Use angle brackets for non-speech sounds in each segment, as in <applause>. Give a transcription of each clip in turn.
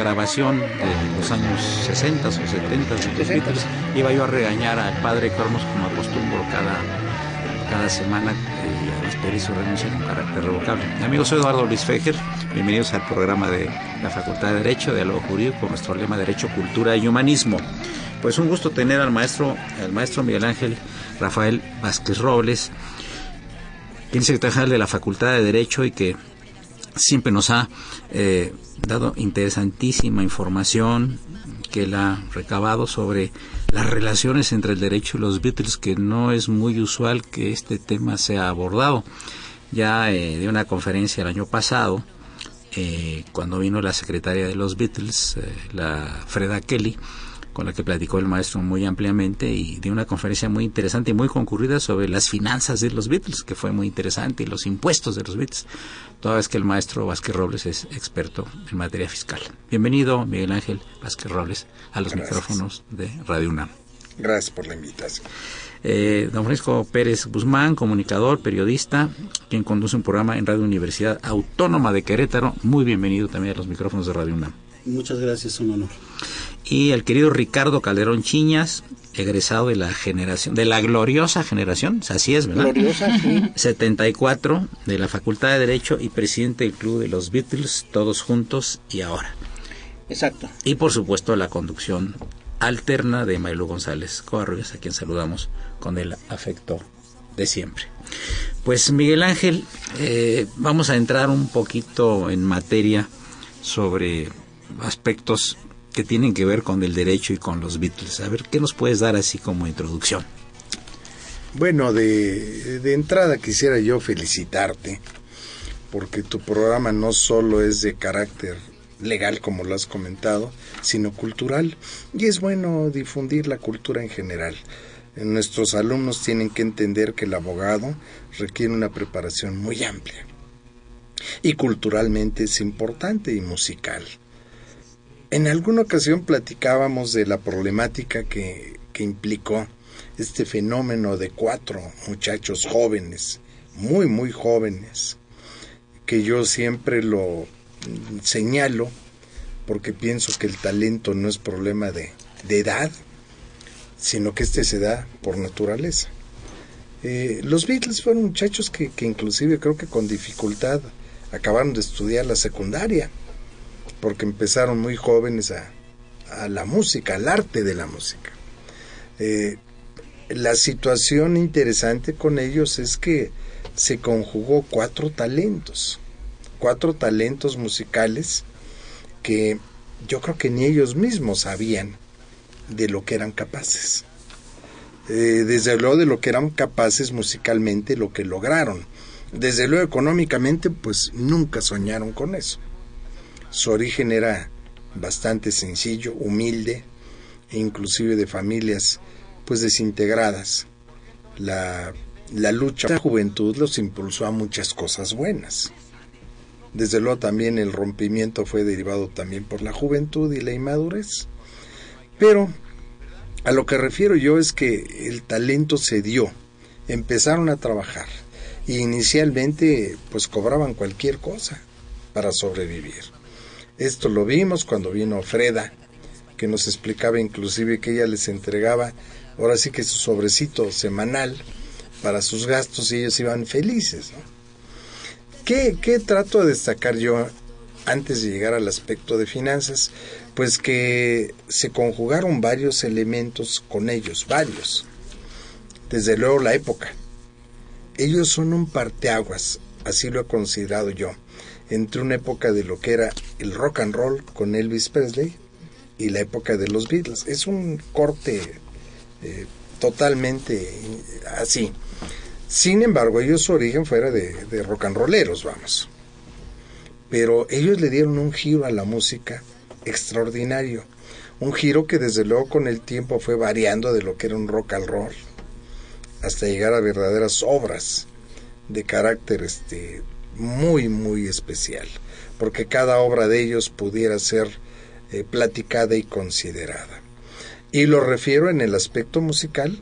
Grabación de los años 60 o 70 de los Beatles, iba yo a regañar al padre Cormos como acostumbro cada, cada semana y a despedir su renuncia con carácter revocable. Amigos, soy Eduardo Luis Fejer, bienvenidos al programa de la Facultad de Derecho, Diálogo Jurídico, con nuestro lema Derecho, Cultura y Humanismo. Pues un gusto tener al maestro, al maestro Miguel Ángel Rafael Vázquez Robles, quien es secretario general de la Facultad de Derecho y que siempre nos ha eh, dado interesantísima información que él ha recabado sobre las relaciones entre el derecho y los Beatles, que no es muy usual que este tema sea abordado. Ya eh, de una conferencia el año pasado, eh, cuando vino la secretaria de los Beatles, la Freda Kelly, con la que platicó el maestro muy ampliamente y de una conferencia muy interesante y muy concurrida sobre las finanzas de los Beatles, que fue muy interesante, y los impuestos de los Beatles, toda vez que el maestro Vázquez Robles es experto en materia fiscal. Bienvenido, Miguel Ángel Vázquez Robles, a los micrófonos de Radio UNAM. Gracias por la invitación. Eh, don Francisco Pérez Guzmán, comunicador, periodista, quien conduce un programa en Radio Universidad Autónoma de Querétaro. Muy bienvenido también a los micrófonos de Radio UNAM. Muchas gracias, un honor y el querido Ricardo Calderón Chiñas, egresado de la generación, de la gloriosa generación, así es, ¿verdad? Gloriosa, sí. <laughs> 74 de la Facultad de Derecho y presidente del Club de los Beatles, todos juntos y ahora. Exacto. Y por supuesto la conducción alterna de Mailo González Covarrubias, a quien saludamos con el afecto de siempre. Pues Miguel Ángel, eh, vamos a entrar un poquito en materia sobre aspectos que tienen que ver con el derecho y con los Beatles. A ver, ¿qué nos puedes dar así como introducción? Bueno, de, entrada quisiera yo felicitarte porque tu programa no solo es de carácter legal, como lo has comentado, sino cultural. Y es bueno difundir la cultura en general. Nuestros alumnos tienen que entender que el abogado requiere una preparación muy amplia. Y culturalmente es importante y musical. En alguna ocasión platicábamos de la problemática que, que implicó este fenómeno de cuatro muchachos jóvenes, muy, muy jóvenes, que yo siempre lo señalo porque pienso que el talento no es problema de, de edad, sino que este se da por naturaleza. Eh, los Beatles fueron muchachos que, que inclusive creo que con dificultad acabaron de estudiar la secundaria porque empezaron muy jóvenes a, la música, al arte de la música. Eh, la situación interesante con ellos es que se conjugó cuatro talentos, cuatro talentos musicales que yo creo que ni ellos mismos sabían de lo que eran capaces. Eh, desde luego de lo que eran capaces musicalmente, lo que lograron. Desde luego económicamente, pues nunca soñaron con eso. Su origen era bastante sencillo, humilde e inclusive de familias pues desintegradas. La, la lucha de la juventud los impulsó a muchas cosas buenas. Desde luego también el rompimiento fue derivado también por la juventud y la inmadurez. Pero a lo que refiero yo es que el talento se dio empezaron a trabajar y inicialmente pues cobraban cualquier cosa para sobrevivir. Esto lo vimos cuando vino Freda, que nos explicaba inclusive que ella les entregaba ahora sí que su sobrecito semanal para sus gastos y ellos iban felices. ¿Qué, ¿Qué trato de destacar yo antes de llegar al aspecto de finanzas? Pues que se conjugaron varios elementos con ellos, varios. Desde luego la época. Ellos son un parteaguas, así lo he considerado yo, entre una época de lo que era el rock and roll con Elvis Presley y la época de los Beatles. Es un corte eh, totalmente así. Sin embargo, ellos su origen fuera de, de rock and rolleros, vamos. Pero ellos le dieron un giro a la música extraordinario. Un giro que desde luego con el tiempo fue variando de lo que era un rock and roll hasta llegar a verdaderas obras de carácter este muy muy especial, porque cada obra de ellos pudiera ser eh, platicada y considerada. Y lo refiero en el aspecto musical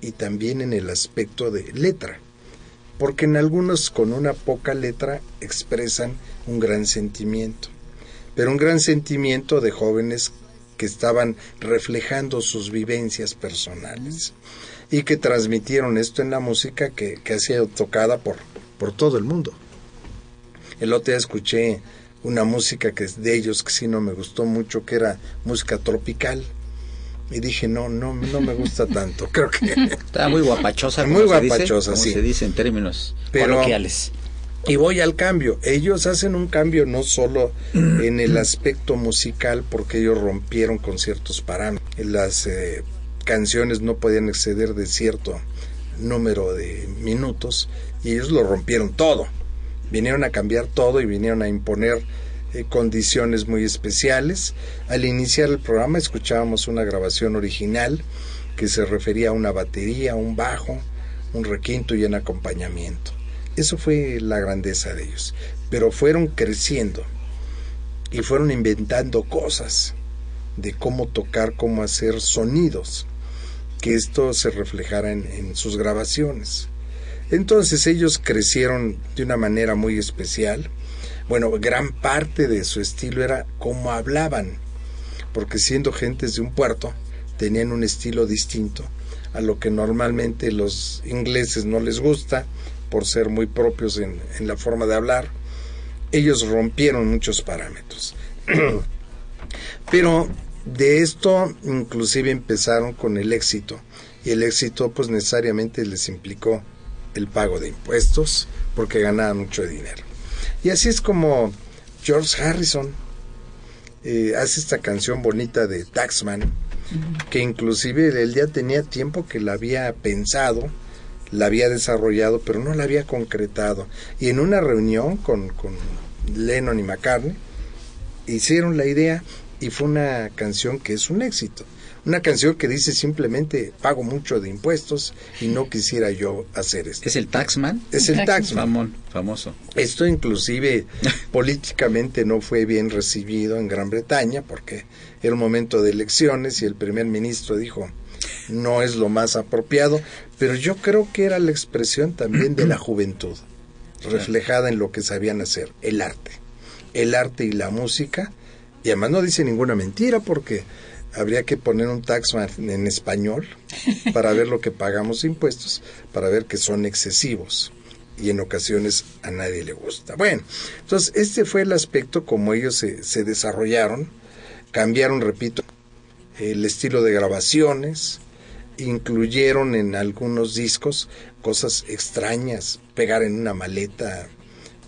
y también en el aspecto de letra, porque en algunos con una poca letra expresan un gran sentimiento, pero un gran sentimiento de jóvenes que estaban reflejando sus vivencias personales y que transmitieron esto en la música que, que ha sido tocada por, por todo el mundo. El otro día escuché una música que es de ellos que sí no me gustó mucho, que era música tropical y dije, no, no, no me gusta <laughs> tanto. Creo que. Está muy guapachosa. Muy guapachosa, sí. se dice en términos coloquiales. Y voy al cambio. Ellos hacen un cambio no solo en el aspecto musical, porque ellos rompieron con ciertos parámetros. Las eh, canciones no podían exceder de cierto número de minutos y ellos lo rompieron todo. Vinieron a cambiar todo y vinieron a imponer eh, condiciones muy especiales. Al iniciar el programa escuchábamos una grabación original que se refería a una batería, un bajo, un requinto y un acompañamiento. Eso fue la grandeza de ellos. Pero fueron creciendo y fueron inventando cosas de cómo tocar, cómo hacer sonidos, que esto se reflejara en, en sus grabaciones. Entonces ellos crecieron de una manera muy especial bueno, gran parte de su estilo era cómo hablaban, porque siendo gentes de un puerto, tenían un estilo distinto a lo que normalmente los ingleses no les gusta por ser muy propios en, en la forma de hablar. Ellos rompieron muchos parámetros. <clears throat> Pero de esto inclusive empezaron con el éxito y el éxito pues necesariamente les implicó el pago de impuestos porque ganaban mucho dinero. Y así es como George Harrison eh, hace esta canción bonita de Taxman, que inclusive él ya tenía tiempo que la había pensado, la había desarrollado, pero no la había concretado. Y en una reunión con, con Lennon y McCartney, hicieron la idea y fue una canción que es un éxito. Una canción que dice simplemente pago mucho de impuestos y no quisiera yo hacer esto. ¿Es el Taxman? Es el Taxman. famoso. Esto inclusive <laughs> políticamente no fue bien recibido en Gran Bretaña porque era un momento de elecciones y el primer ministro dijo no es lo más apropiado, pero yo creo que era la expresión también de la <clears throat> juventud, reflejada en lo que sabían hacer, el arte. El arte y la música, y además no dice ninguna mentira porque habría que poner un taxman en español para ver lo que pagamos impuestos, para ver que son excesivos y en ocasiones a nadie le gusta. Bueno, entonces este fue el aspecto como ellos se, se desarrollaron, cambiaron, repito, el estilo de grabaciones, incluyeron en algunos discos cosas extrañas, pegar en una maleta,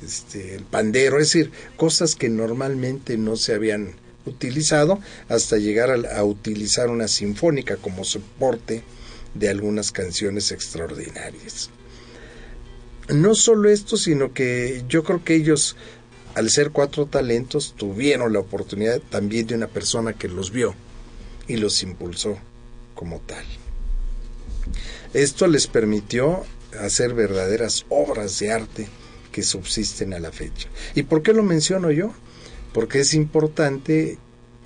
este, el pandero, es decir, cosas que normalmente no se habían utilizado hasta llegar a, utilizar una sinfónica como soporte de algunas canciones extraordinarias. No solo esto, sino que yo creo que ellos, al ser cuatro talentos, tuvieron la oportunidad también de una persona que los vio y los impulsó como tal. Esto les permitió hacer verdaderas obras de arte que subsisten a la fecha. ¿Y por qué lo menciono yo? Porque es importante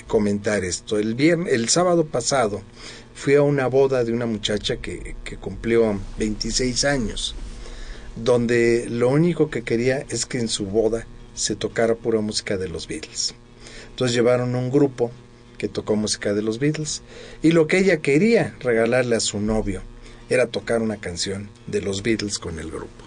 comentar esto. El, viernes, el sábado pasado fui a una boda de una muchacha que, que cumplió 26 años, donde lo único que quería es que en su boda se tocara pura música de los Beatles. Entonces llevaron un grupo que tocó música de los Beatles y lo que ella quería regalarle a su novio era tocar una canción de los Beatles con el grupo.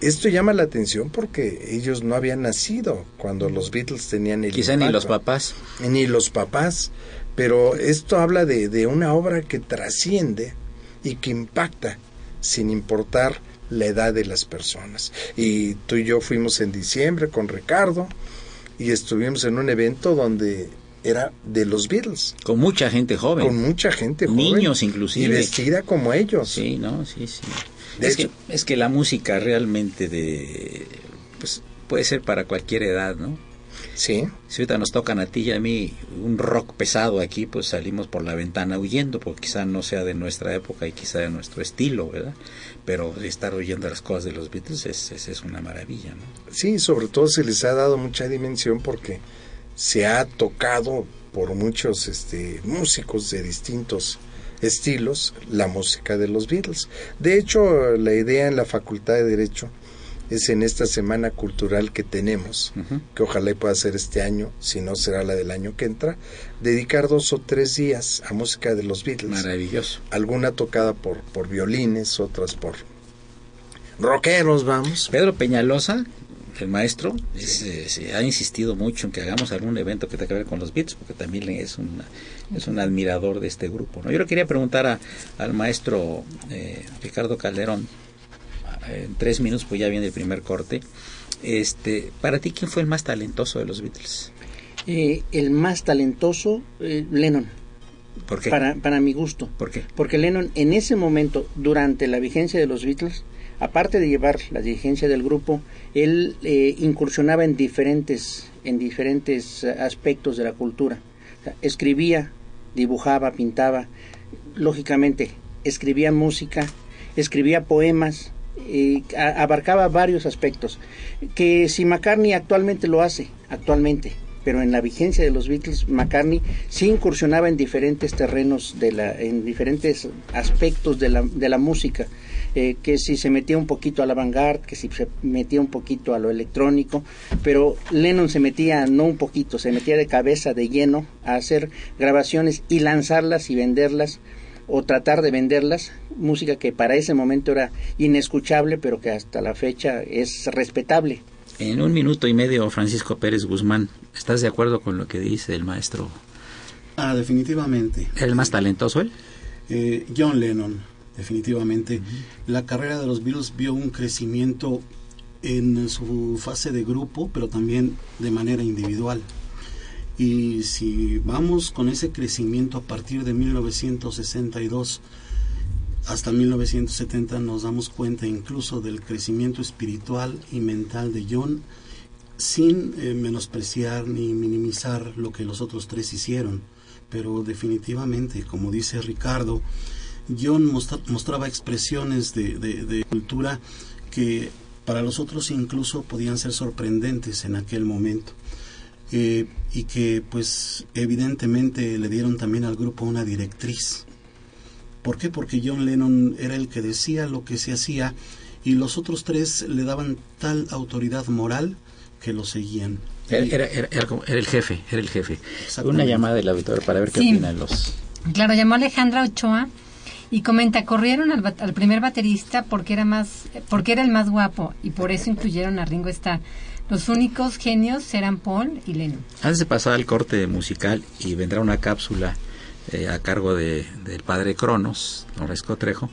Esto llama la atención porque ellos no habían nacido cuando los Beatles tenían el Quizá ni los papás. Ni los papás, pero esto habla de, de una obra que trasciende y que impacta sin importar la edad de las personas. Y tú y yo fuimos en diciembre con Ricardo y estuvimos en un evento donde era de los Beatles. Con mucha gente joven. Con mucha gente joven. Niños inclusive. Y vestida como ellos. Sí, no, sí, sí. Es que, es que la música realmente de pues puede ser para cualquier edad, ¿no? Sí. Si ahorita nos tocan a ti y a mí un rock pesado aquí, pues salimos por la ventana huyendo, porque quizá no sea de nuestra época y quizá de nuestro estilo, ¿verdad? Pero estar oyendo las cosas de los Beatles es, es, es una maravilla, ¿no? Sí, sobre todo se les ha dado mucha dimensión porque se ha tocado por muchos este, músicos de distintos estilos la música de los Beatles. De hecho, la idea en la Facultad de Derecho es en esta semana cultural que tenemos, uh -huh. que ojalá pueda ser este año, si no será la del año que entra, dedicar dos o tres días a música de los Beatles. Maravilloso. Alguna tocada por, por violines, otras por rockeros, vamos. Pedro Peñalosa, el maestro, es, eh, ha insistido mucho en que hagamos algún evento que tenga que ver con los Beatles, porque también es, una, es un admirador de este grupo. ¿no? Yo le quería preguntar a, al maestro eh, Ricardo Calderón, en tres minutos, pues ya viene el primer corte. Este, para ti, ¿quién fue el más talentoso de los Beatles? Eh, el más talentoso, eh, Lennon. ¿Por qué? Para, para mi gusto. ¿Por qué? Porque Lennon, en ese momento, durante la vigencia de los Beatles, aparte de llevar la dirigencia del grupo, él eh, incursionaba en diferentes, en diferentes aspectos de la cultura. Escribía, dibujaba, pintaba, lógicamente, escribía música, escribía poemas, eh, abarcaba varios aspectos que si McCartney actualmente lo hace actualmente pero en la vigencia de los Beatles McCartney sí incursionaba en diferentes terrenos de la en diferentes aspectos de la, de la música eh, que si se metía un poquito a la vanguard que si se metía un poquito a lo electrónico pero Lennon se metía no un poquito se metía de cabeza de lleno a hacer grabaciones y lanzarlas y venderlas o tratar de venderlas, música que para ese momento era inescuchable, pero que hasta la fecha es respetable. En un minuto y medio, Francisco Pérez Guzmán, ¿estás de acuerdo con lo que dice el maestro? Ah, definitivamente. ¿El más talentoso él? Eh, John Lennon, definitivamente. Uh -huh. La carrera de los Beatles vio un crecimiento en su fase de grupo, pero también de manera individual. Y si vamos con ese crecimiento a partir de 1962 hasta 1970 nos damos cuenta incluso del crecimiento espiritual y mental de John sin eh, menospreciar ni minimizar lo que los otros tres hicieron. Pero definitivamente, como dice Ricardo, John mostra mostraba expresiones de, de, de cultura que para los otros incluso podían ser sorprendentes en aquel momento. Eh, y que pues evidentemente le dieron también al grupo una directriz. ¿Por qué? Porque John Lennon era el que decía lo que se hacía y los otros tres le daban tal autoridad moral que lo seguían. Era, era, era, era el jefe, era el jefe. Una llamada del auditorio para ver qué sí. opinan los... Claro, llamó Alejandra Ochoa y comenta, corrieron al, al, primer baterista porque era, más, porque era el más guapo y por eso incluyeron a Ringo Starr. Los únicos genios eran Paul y Lennon. Antes de pasar al corte musical y vendrá una cápsula eh, a cargo de, del padre Cronos, Noresco Trejo.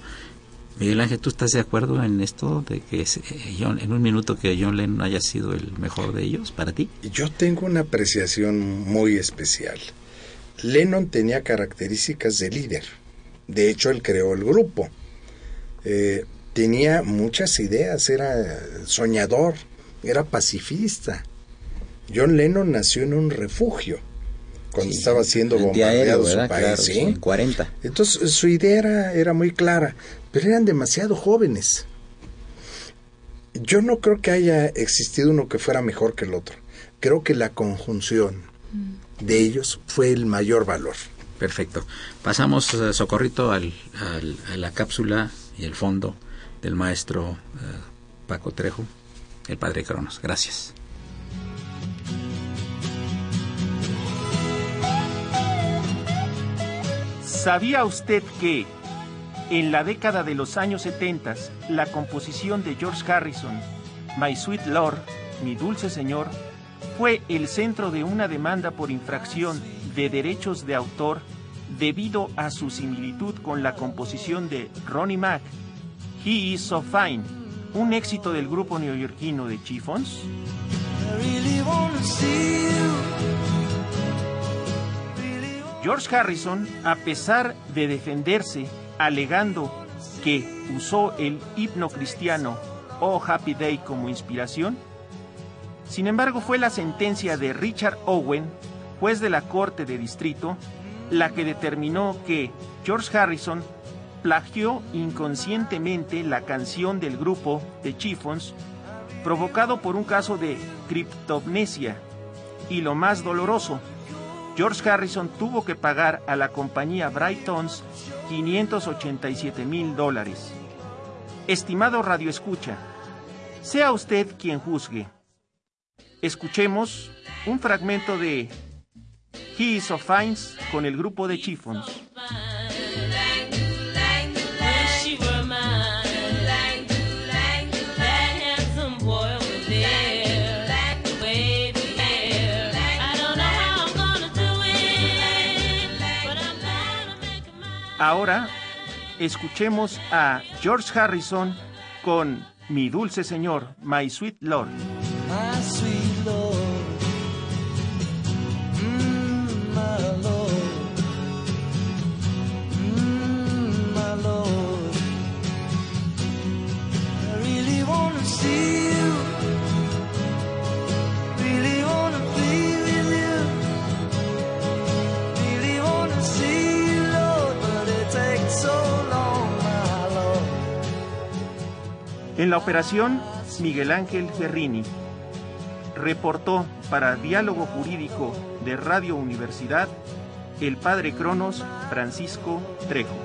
Miguel Ángel, ¿tú estás de acuerdo en esto de que es, eh, John, en un minuto que John Lennon haya sido el mejor de ellos para ti? Yo tengo una apreciación muy especial. Lennon tenía características de líder. De hecho, él creó el grupo. Eh, tenía muchas ideas, era soñador, era pacifista. John Lennon nació en un refugio cuando sí, estaba siendo bombardeado su país. Claro, ¿sí? En 40. Entonces su idea era, era, muy clara, pero eran demasiado jóvenes. Yo no creo que haya existido uno que fuera mejor que el otro. Creo que la conjunción de ellos fue el mayor valor. Perfecto. Pasamos, eh, Socorrito, al, al- a la cápsula y el fondo del maestro eh, Paco Trejo, el padre Cronos. Gracias. ¿Sabía usted que en la década de los años 70 la composición de George Harrison, My Sweet Lord, Mi Dulce Señor, fue el centro de una demanda por infracción de derechos de autor debido a su similitud con la composición de Ronnie Mack, He Is So Fine, un éxito del grupo neoyorquino de Chiffons? George Harrison, a pesar de defenderse alegando que usó el himno cristiano Oh Happy Day como inspiración, sin embargo fue la sentencia de Richard Owen, juez de la Corte de Distrito, la que determinó que George Harrison plagió inconscientemente la canción del grupo de Chiffons, provocado por un caso de criptomnesia. Y lo más doloroso, George Harrison tuvo que pagar a la compañía Brightons 587 mil dólares. Estimado Radio Escucha, sea usted quien juzgue. Escuchemos un fragmento de He is so Fines con el grupo de Chiffons. Ahora escuchemos a George Harrison con Mi dulce señor, My Sweet Lord. En la operación, Miguel Ángel Ferrini reportó para Diálogo Jurídico de Radio Universidad el padre Cronos Francisco Trejo.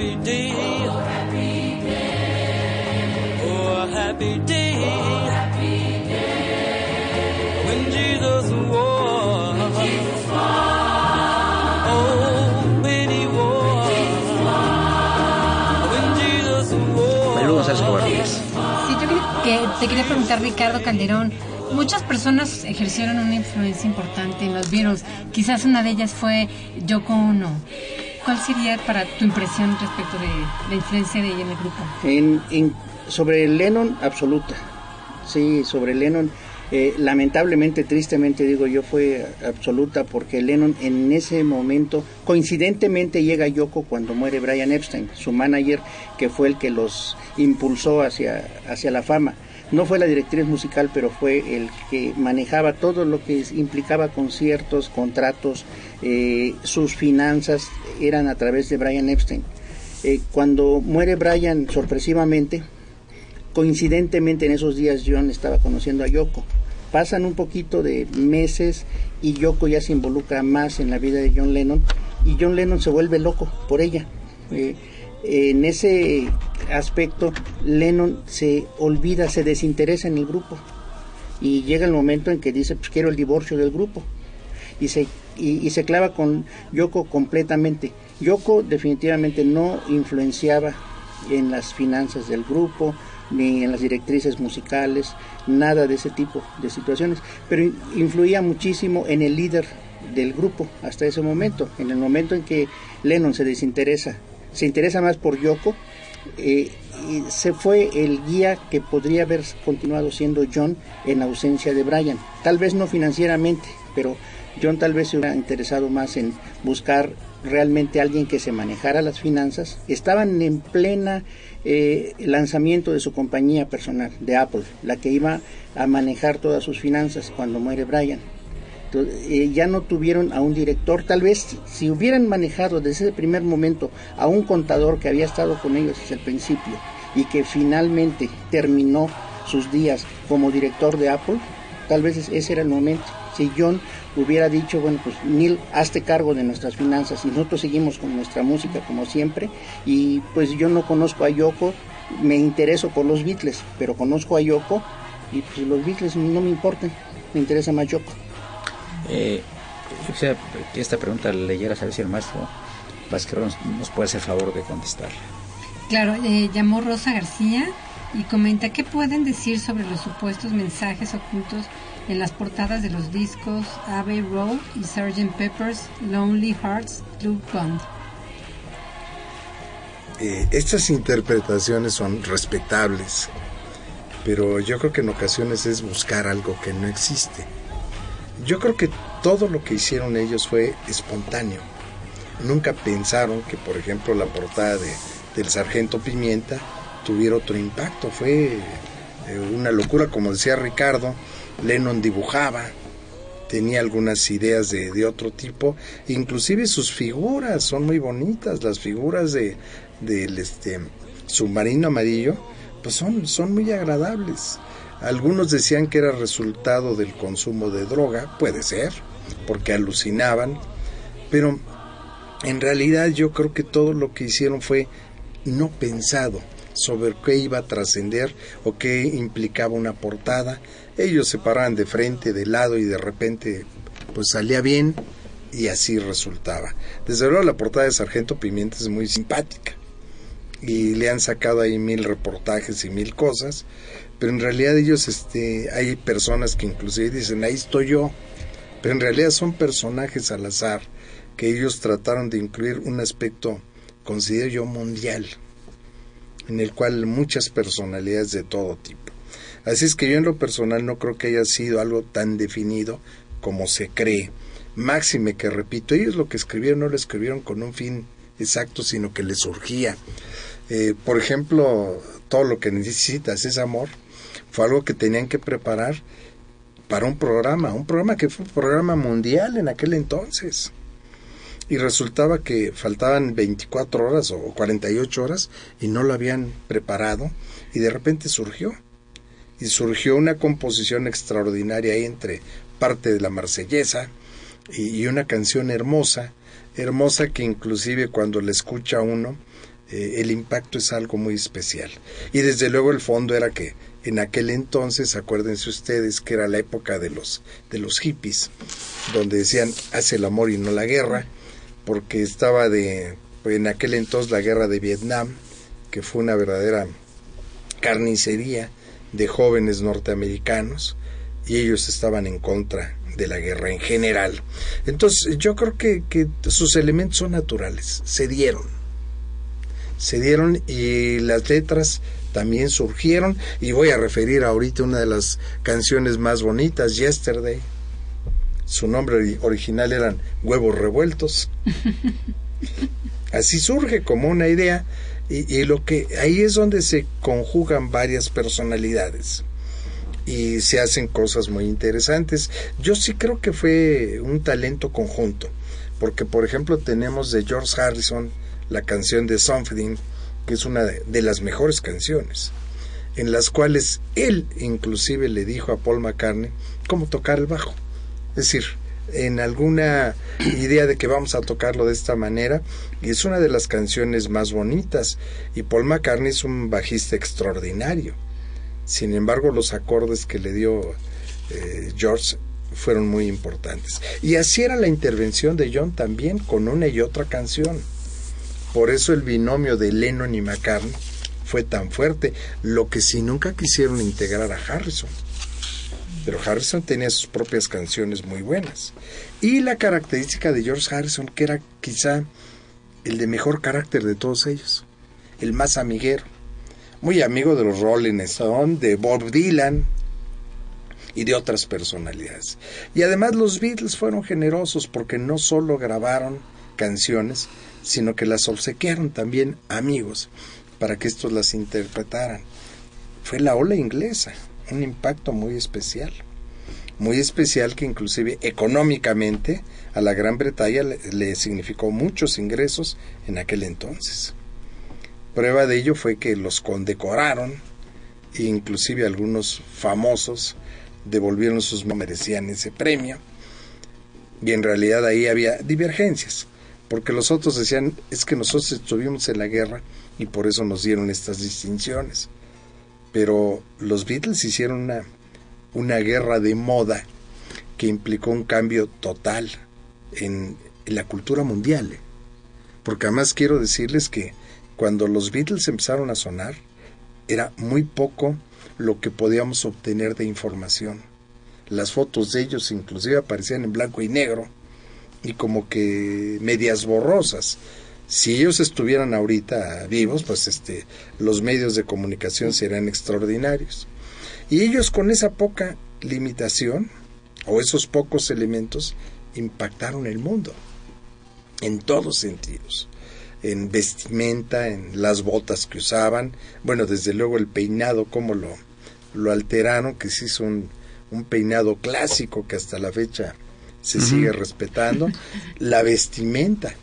Happy day. Oh, a happy day. When Jesus was. Oh, when he was. When Jesus was. Díaz. Sí, yo creo que te quería preguntar, Ricardo Calderón. Muchas personas ejercieron una influencia importante en los Beatles. Quizás una de ellas fue Yoko Ono. ¿Cuál sería para tu impresión respecto de la influencia de ella en el grupo? En, sobre Lennon, absoluta. Sí, sobre Lennon, eh, lamentablemente, tristemente digo yo, fue absoluta porque Lennon en ese momento, coincidentemente llega Yoko cuando muere Brian Epstein, su manager, que fue el que los impulsó hacia, hacia la fama. No fue la directriz musical, pero fue el que manejaba todo lo que implicaba conciertos, contratos, eh, sus finanzas eran a través de Brian Epstein. Eh, cuando muere Brian sorpresivamente, coincidentemente en esos días John estaba conociendo a Yoko. Pasan un poquito de meses y Yoko ya se involucra más en la vida de John Lennon y John Lennon se vuelve loco por ella. Eh, en ese aspecto Lennon se olvida, se desinteresa en el grupo. Y llega el momento en que dice pues quiero el divorcio del grupo y se, y, y se clava con Yoko completamente. Yoko definitivamente no influenciaba en las finanzas del grupo, ni en las directrices musicales, nada de ese tipo de situaciones, pero in- influía muchísimo en el líder del grupo hasta ese momento, en el momento en que Lennon se desinteresa, se interesa más por Yoko, eh, y se fue el guía que podría haber continuado siendo John en ausencia de Brian, tal vez no financieramente, pero John tal vez se hubiera interesado más en buscar realmente alguien que se manejara las finanzas. Estaban en plena eh, lanzamiento de su compañía personal, de Apple, la que iba a manejar todas sus finanzas cuando muere Brian. Eh, ya no tuvieron a un director, tal vez si hubieran manejado desde ese primer momento a un contador que había estado con ellos desde el principio y que finalmente terminó sus días como director de Apple, tal vez ese era el momento. Si John hubiera dicho, bueno, pues Neil, hazte cargo de nuestras finanzas y nosotros seguimos con nuestra música como siempre y pues yo no conozco a Yoko, me intereso por los Beatles, pero conozco a Yoko y pues los Beatles no me importan, me interesa más Yoko. Eh, yo quisiera que esta pregunta la leyera, a ver si el maestro Vázquez nos, nos puede hacer favor de contestar. Claro, eh, llamó Rosa García y comenta qué pueden decir sobre los supuestos mensajes ocultos en las portadas de los discos Abbey Road y Sgt. Pepper's Lonely Hearts Club Band. Eh, estas interpretaciones son respetables, pero yo creo que en ocasiones es buscar algo que no existe. Yo creo que todo lo que hicieron ellos fue espontáneo. Nunca pensaron que, por ejemplo, la portada de, del Sargento Pimienta tuviera otro impacto. Fue eh, una locura, como decía Ricardo. Lennon dibujaba, tenía algunas ideas de, de, otro tipo, inclusive sus figuras son muy bonitas, las figuras de del este submarino amarillo, pues son, son muy agradables. Algunos decían que era resultado del consumo de droga, puede ser, porque alucinaban, pero en realidad yo creo que todo lo que hicieron fue no pensado sobre qué iba a trascender o qué implicaba una portada. Ellos se paraban de frente, de lado y de repente pues salía bien y así resultaba. Desde luego la portada de Sargento Pimienta es muy simpática y le han sacado ahí mil reportajes y mil cosas, pero en realidad ellos, este, hay personas que inclusive dicen, ahí estoy yo, pero en realidad son personajes al azar que ellos trataron de incluir un aspecto, considero yo, mundial, en el cual muchas personalidades de todo tipo. Así es que yo en lo personal no creo que haya sido algo tan definido como se cree. Máxime que repito, ellos lo que escribieron no lo escribieron con un fin exacto, sino que les surgía. Eh, por ejemplo, todo lo que necesitas es amor, fue algo que tenían que preparar para un programa, un programa que fue un programa mundial en aquel entonces. Y resultaba que faltaban 24 horas o 48 horas y no lo habían preparado y de repente surgió. Y surgió una composición extraordinaria ahí entre parte de la marsellesa y, una canción hermosa, hermosa que inclusive cuando la escucha uno, eh, el impacto es algo muy especial. Y desde luego el fondo era que en aquel entonces, acuérdense ustedes que era la época de los, de los hippies, donde decían hace el amor y no la guerra, porque estaba de en aquel entonces la guerra de Vietnam, que fue una verdadera carnicería de jóvenes norteamericanos, y ellos estaban en contra de la guerra en general. Entonces yo creo que, que sus elementos son naturales, se dieron se dieron y las letras también surgieron y voy a referir ahorita una de las canciones más bonitas, Yesterday. Su nombre original eran Huevos Revueltos. <laughs> Así surge como una idea y, y, lo que ahí es donde se conjugan varias personalidades y se hacen cosas muy interesantes. Yo sí creo que fue un talento conjunto, porque por ejemplo tenemos de George Harrison la canción de Something, que es una de las mejores canciones, en las cuales él inclusive le dijo a Paul McCartney cómo tocar el bajo. Es decir, en alguna idea de que vamos a tocarlo de esta manera, y es una de las canciones más bonitas, y Paul McCartney es un bajista extraordinario. Sin embargo, los acordes que le dio eh, George fueron muy importantes. Y así era la intervención de John también con una y otra canción. Por eso el binomio de Lennon y McCartney fue tan fuerte, lo que si nunca quisieron integrar a Harrison. Pero Harrison tenía sus propias canciones muy buenas. Y la característica de George Harrison, que era quizá el de mejor carácter de todos ellos, el más amiguero, muy amigo de los Rolling Stones, de Bob Dylan y de otras personalidades. Y además los Beatles fueron generosos porque no solo grabaron canciones, sino que las obsequiaron también amigos para que estos las interpretaran. Fue la ola inglesa, un impacto muy especial. Muy especial que inclusive económicamente a la Gran Bretaña le, le significó muchos ingresos en aquel entonces. Prueba de ello fue que los condecoraron, e inclusive algunos famosos devolvieron sus merecían ese premio. Y en realidad ahí había divergencias, porque los otros decían, es que nosotros estuvimos en la guerra y por eso nos dieron estas distinciones. Pero los Beatles hicieron una, una guerra de moda que implicó un cambio total en, en la cultura mundial. Porque además quiero decirles que cuando los Beatles empezaron a sonar, era muy poco lo que podíamos obtener de información. Las fotos de ellos inclusive aparecían en blanco y negro y como que medias borrosas. Si ellos estuvieran ahorita vivos, pues este los medios de comunicación serían extraordinarios. Y ellos con esa poca limitación o esos pocos elementos impactaron el mundo en todos sentidos en vestimenta, en las botas que usaban, bueno, desde luego el peinado, cómo lo, lo alteraron, que se hizo un, un peinado clásico que hasta la fecha se sigue respetando, la vestimenta,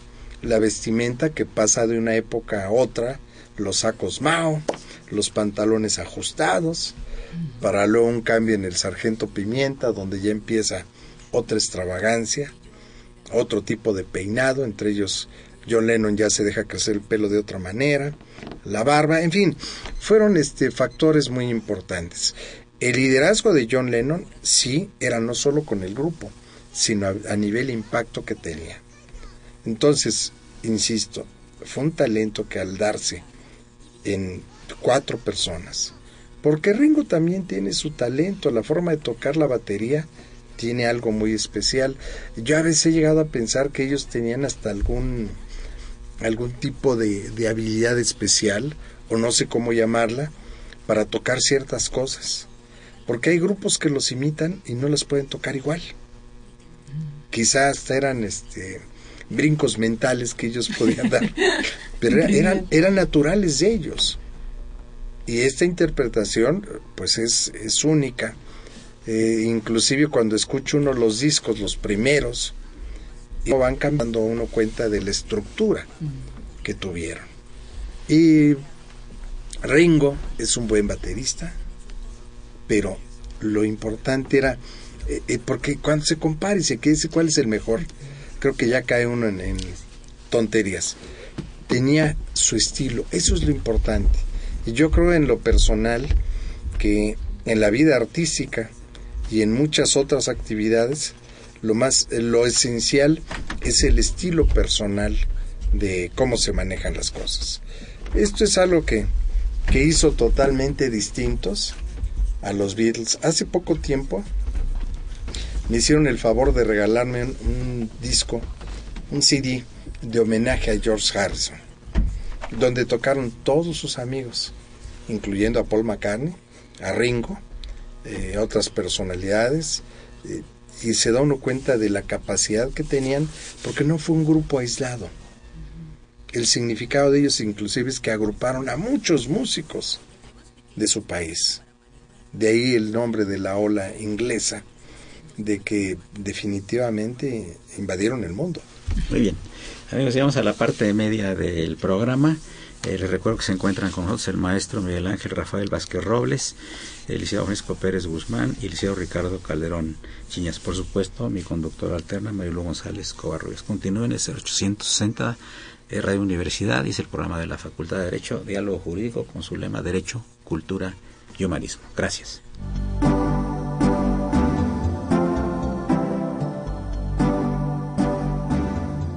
la vestimenta que pasa de una época a otra, los sacos Mao, los pantalones ajustados, para luego un cambio en el sargento Pimienta, donde ya empieza otra extravagancia, otro tipo de peinado, entre ellos John Lennon ya se deja crecer el pelo de otra manera, la barba, en fin, fueron este factores muy importantes. El liderazgo de John Lennon sí era no solo con el grupo, sino a, a nivel impacto que tenía. Entonces, insisto, fue un talento que al darse en cuatro personas, porque Ringo también tiene su talento, la forma de tocar la batería tiene algo muy especial. Yo a veces he llegado a pensar que ellos tenían hasta algún algún tipo de, de habilidad especial, o no sé cómo llamarla, para tocar ciertas cosas. Porque hay grupos que los imitan y no las pueden tocar igual. Quizás eran este brincos mentales que ellos podían dar, <laughs> pero era- eran, eran naturales de ellos. Y esta interpretación, pues es, es única. Eh, inclusive cuando escucho uno los discos, los primeros, y van cambiando uno cuenta de la estructura que tuvieron. Y Ringo es un buen baterista, pero lo importante era, eh, eh, porque cuando se compara y se decir cuál es el mejor, creo que ya cae uno en, en tonterías. Tenía su estilo, eso es lo importante. Y yo creo en lo personal que en la vida artística y en muchas otras actividades, lo más lo esencial es el estilo personal de cómo se manejan las cosas. Esto es algo que, que hizo totalmente distintos a los Beatles. Hace poco tiempo me hicieron el favor de regalarme un, disco, un CD de homenaje a George Harrison, donde tocaron todos sus amigos, incluyendo a Paul McCartney, a Ringo, eh, otras personalidades, eh, y se da uno cuenta de la capacidad que tenían, porque no fue un grupo aislado. El significado de ellos inclusive es que agruparon a muchos músicos de su país. De ahí el nombre de la ola inglesa, de que definitivamente invadieron el mundo. Muy bien. Amigos, llegamos a la parte media del programa. Eh, les recuerdo que se encuentran con nosotros el maestro Miguel Ángel Rafael Vázquez Robles, el licenciado Francisco Pérez Guzmán y el licenciado Ricardo Calderón Chiñas. Por supuesto, mi conductora alterna, Marilu González Covarrubias. Continúen el 0860 de Radio Universidad es el programa de la Facultad de Derecho, Diálogo Jurídico con su lema Derecho, Cultura y Humanismo. Gracias.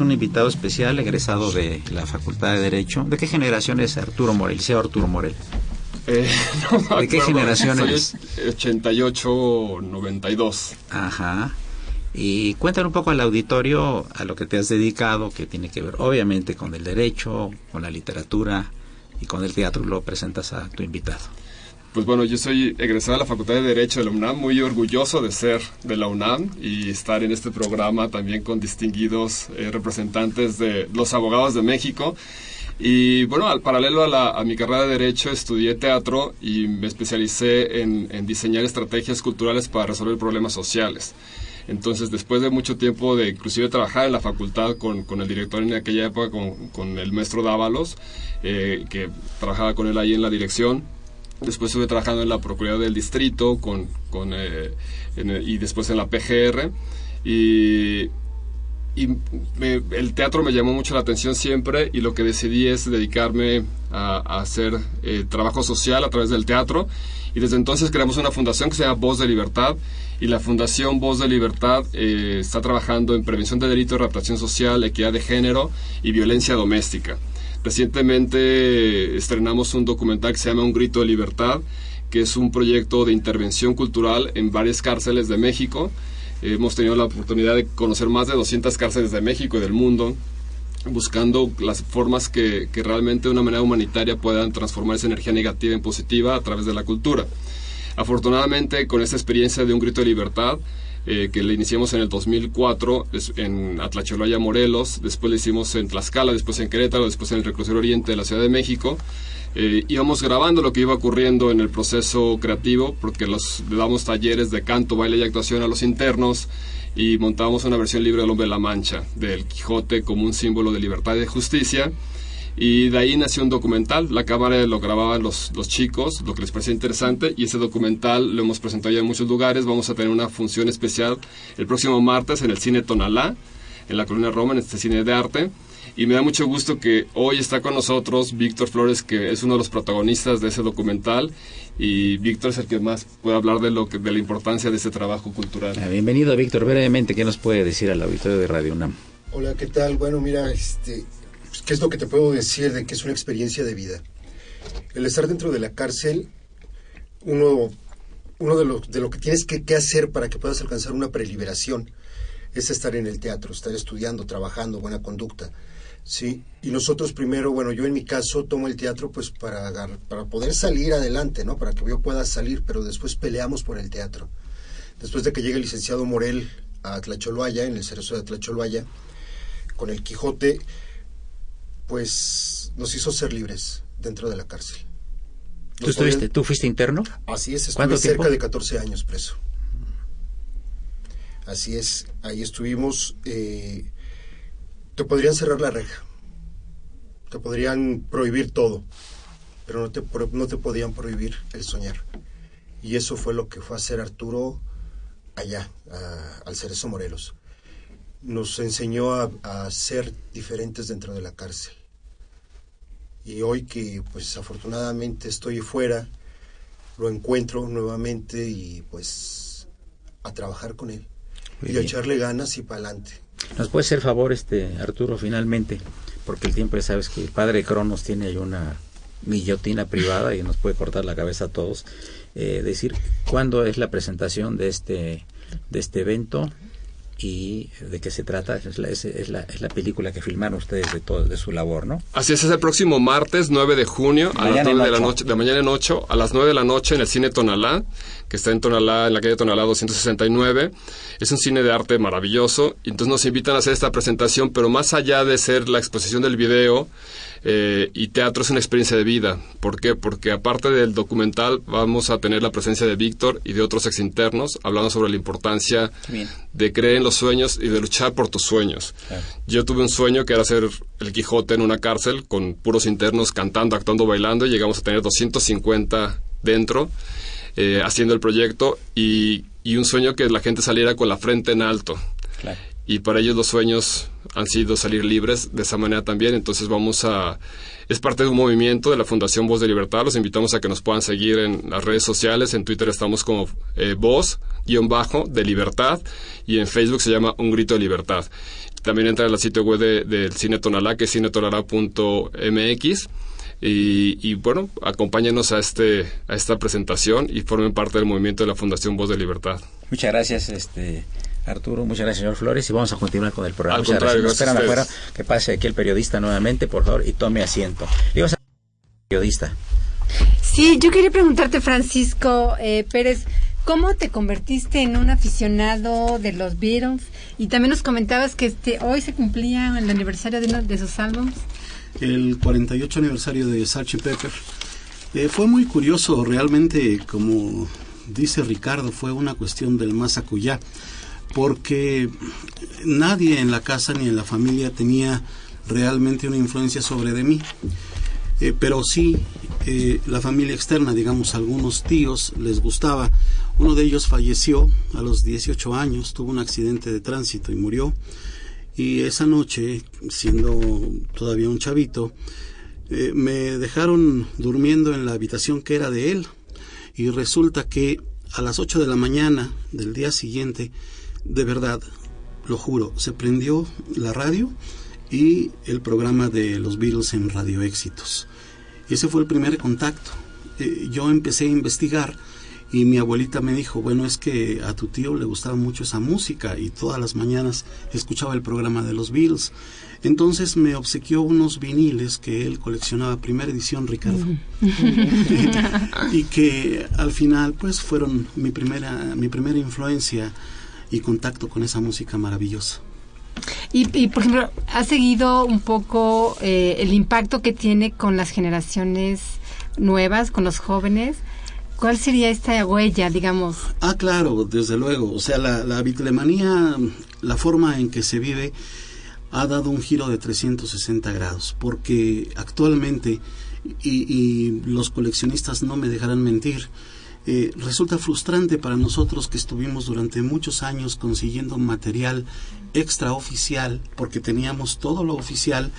Tenemos un invitado especial, egresado de la Facultad de Derecho. ¿De qué generación es Arturo Morel? Liceo Arturo Morel. Eh, <laughs> no ¿De qué generación Soy eres? 88, 92. Ajá. Y cuéntale un poco al auditorio a lo que te has dedicado, que tiene que ver obviamente con el derecho, con la literatura y con el teatro. Lo presentas a tu invitado. Pues bueno, yo soy egresado de la Facultad de Derecho de la UNAM, muy orgulloso de ser de la UNAM y estar en este programa también con distinguidos eh, representantes de los abogados de México. Y bueno, al paralelo a, la- a mi carrera de Derecho estudié teatro y me especialicé en, en diseñar estrategias culturales para resolver problemas sociales. Entonces, después de mucho tiempo de inclusive trabajar en la facultad con, con el director en aquella época, con, con el maestro Dávalos, eh, que trabajaba con él ahí en la dirección, Después estuve trabajando en la Procuraduría del Distrito con, con, eh, y después en la PGR. Y, el teatro me llamó mucho la atención siempre y lo que decidí es dedicarme a, a hacer eh, trabajo social a través del teatro. Y desde entonces creamos una fundación que se llama Voz de Libertad. Y la Fundación Voz de Libertad eh, está trabajando en prevención de delitos, adaptación social, equidad de género y violencia doméstica. Recientemente estrenamos un documental que se llama Un Grito de Libertad, que es un proyecto de intervención cultural en varias cárceles de México. Hemos tenido la oportunidad de conocer más de 200 cárceles de México y del mundo, buscando las formas que, realmente de una manera humanitaria puedan transformar esa energía negativa en positiva a través de la cultura. Afortunadamente, con esta experiencia de un grito de libertad, eh, que le iniciamos en el 2004 es- en Atlacholaya, Morelos, después le hicimos en Tlaxcala, después en Querétaro, después en el Reclusorio Oriente de la Ciudad de México. Eh, íbamos grabando lo que iba ocurriendo en el proceso creativo, porque le damos talleres de canto, baile y actuación a los internos y montábamos una versión libre del Hombre de la Mancha, del Quijote como un símbolo de libertad y de justicia. Y de ahí nació un documental. La cámara lo grababan los, los chicos, lo que les parecía interesante. Y ese documental lo hemos presentado ya en muchos lugares. Vamos a tener una función especial el próximo martes en el Cine Tonalá, en la Colonia Roma, en este cine de arte. Y me da mucho gusto que hoy está con nosotros Víctor Flores, que es uno de los protagonistas de ese documental. Y Víctor es el que más puede hablar de, lo que, de la importancia de ese trabajo cultural. Ah, Bienvenido, Víctor. Brevemente, ¿qué nos puede decir al auditorio de Radio UNAM? Hola, ¿qué tal? Bueno, mira, este, ¿qué es lo que te puedo decir de que es una experiencia de vida? El estar dentro de la cárcel, uno, uno de, lo, de lo que tienes que, hacer para que puedas alcanzar una preliberación es estar en el teatro, estar estudiando, trabajando, buena conducta. Sí, y nosotros primero, bueno, yo en mi caso tomo el teatro pues para, para poder salir adelante, ¿no? Para que yo pueda salir, pero después peleamos por el teatro. Después de que llegue el licenciado Morel a Tlacholoaya, en el Cerezo de Tlacholoaya, con el Quijote, pues nos hizo ser libres dentro de la cárcel. ¿Tú, Nos estuviste, podían- ¿Tú fuiste interno? Así es, estuve ¿Cuánto cerca de 14 años preso. Así es, ahí estuvimos. eh, te podrían cerrar la reja, te podrían prohibir todo, pero no te, no te podían prohibir el soñar. Y eso fue lo que fue a hacer Arturo allá, a- al Cerezo Morelos. Nos enseñó a, a ser diferentes dentro de la cárcel. Y hoy que pues afortunadamente estoy fuera, lo encuentro nuevamente y pues a trabajar con él. Muy y a echarle ganas y para adelante. ¿Nos puede hacer favor, este Arturo, finalmente? Porque el tiempo, ya sabes que el padre Cronos tiene ahí una guillotina privada y nos puede cortar la cabeza a todos. Eh, decir, ¿cuándo es la presentación de este de este evento y de qué se trata. Es la, es, es la, es la película que filmaron ustedes de todo de su labor, ¿no? Así es, es el próximo martes 9 de junio a Mañana las 9 en de la noche, de mañana en 8 a las 9 de la noche en el cine Tonalá, que está en Tonalá, en la calle Tonalá 269. Es un cine de arte maravilloso, y entonces nos invitan a hacer esta presentación, pero más allá de ser la exposición del video eh, y teatro es una experiencia de vida. ¿Por qué? Porque aparte del documental vamos a tener la presencia de Víctor y de otros exinternos hablando sobre la importancia Bien. de creer en los sueños y de luchar por tus sueños. Claro. Yo tuve un sueño que era ser el Quijote en una cárcel con puros internos cantando, actuando, bailando y llegamos a tener 250 dentro eh, haciendo el proyecto y, y un sueño que la gente saliera con la frente en alto. Claro. Y para ellos los sueños han sido salir libres de esa manera también. Entonces vamos a... Es parte de un movimiento de la Fundación Voz de Libertad. Los invitamos a que nos puedan seguir en las redes sociales. En Twitter estamos como eh, Voz, guion bajo, de Libertad. Y en Facebook se llama Un Grito de Libertad. También entra al sitio web de- del Cine Tonalá, que es cinetonalá.mx. Y, y bueno, acompáñenos a, este, a esta presentación y formen parte del movimiento de la Fundación Voz de Libertad. Muchas gracias, este Arturo, muchas gracias, señor Flores, y vamos a continuar con el programa. Al muchas contrario, gracias. Gracias esperan afuera que pase aquí el periodista nuevamente, por favor, y tome asiento. Le ibas a- periodista. Sí, yo quería preguntarte, Francisco eh, Pérez, ¿cómo te convertiste en un aficionado de los Beatles? Y también nos comentabas que este hoy se cumplía el aniversario de uno de sus álbumes. el 48 aniversario de Sgt. Pepper. Eh, fue muy curioso, realmente, como dice Ricardo, fue una cuestión del más acuyá, porque nadie en la casa ni en la familia tenía realmente una influencia sobre de mí. Eh, pero sí, eh, la familia externa, digamos, algunos tíos les gustaba. Uno de ellos falleció a los 18 años, tuvo un accidente de tránsito y murió. Y esa noche, siendo todavía un chavito, eh, me dejaron durmiendo en la habitación que era de él. Y resulta que a las 8 de la mañana del día siguiente, de verdad, lo juro, se prendió la radio y el programa de los Beatles en Radio Éxitos. Ese fue el primer contacto. Eh, yo empecé a investigar y mi abuelita me dijo, bueno, es que a tu tío le gustaba mucho esa música y todas las mañanas escuchaba el programa de los Beatles. Entonces me obsequió unos viniles que él coleccionaba, primera edición, Ricardo. <laughs> y que al final pues fueron mi primera, mi primera influencia y contacto con esa música maravillosa. Y, y, por ejemplo, ¿has seguido un poco eh, el impacto que tiene con las generaciones nuevas, con los jóvenes? ¿Cuál sería esta huella, digamos? Ah, claro, desde luego. O sea, la, la bitlemanía, la forma en que se vive, ha dado un giro de 360 grados, porque actualmente, y, y los coleccionistas no me dejarán mentir, eh, resulta frustrante para nosotros que estuvimos durante muchos años consiguiendo material extraoficial, porque teníamos todo lo oficial,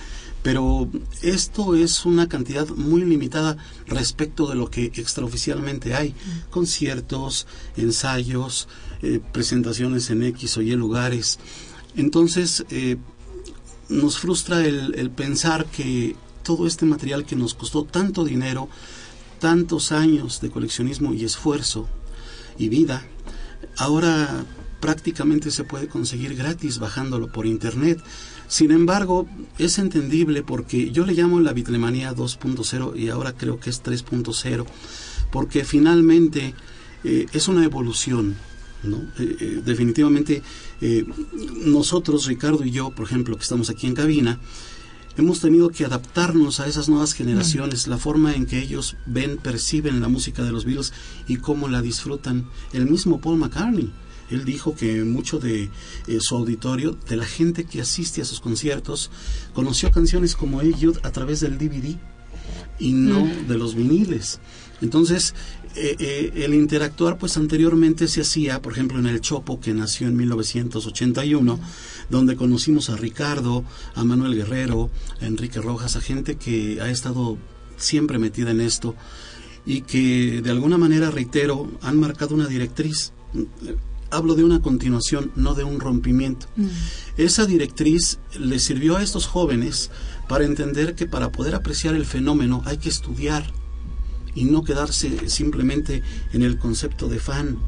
pero esto es una cantidad muy limitada respecto de lo que extraoficialmente hay. Conciertos, ensayos, eh, presentaciones en X o Y lugares. Entonces, eh, nos frustra el, el pensar que todo este material que nos costó tanto dinero, tantos años de coleccionismo y esfuerzo y vida, ahora prácticamente se puede conseguir gratis bajándolo por internet. Sin embargo, es entendible porque yo le llamo la bitlemanía 2.0 y ahora creo que es 3.0, porque finalmente eh, es una evolución. Eh, eh, definitivamente nosotros, Ricardo y yo, por ejemplo, que estamos aquí en cabina, hemos tenido que adaptarnos a esas nuevas generaciones, la forma en que ellos ven, perciben la música de los Beatles y cómo la disfrutan. El mismo Paul McCartney, él dijo que mucho de eh, su auditorio, de la gente que asiste a sus conciertos, conoció canciones como Hey Jude a través del DVD y no Mm. de los viniles. Entonces, eh, eh, el interactuar, pues anteriormente se hacía, por ejemplo, en el Chopo, que nació en 1981, donde conocimos a Ricardo, a Manuel Guerrero, a Enrique Rojas, a gente que ha estado siempre metida en esto y que de alguna manera, reitero, han marcado una directriz. Hablo de una continuación, no de un rompimiento. Esa directriz le sirvió a estos jóvenes para entender que para poder apreciar el fenómeno hay que estudiar y no quedarse simplemente en el concepto de fan.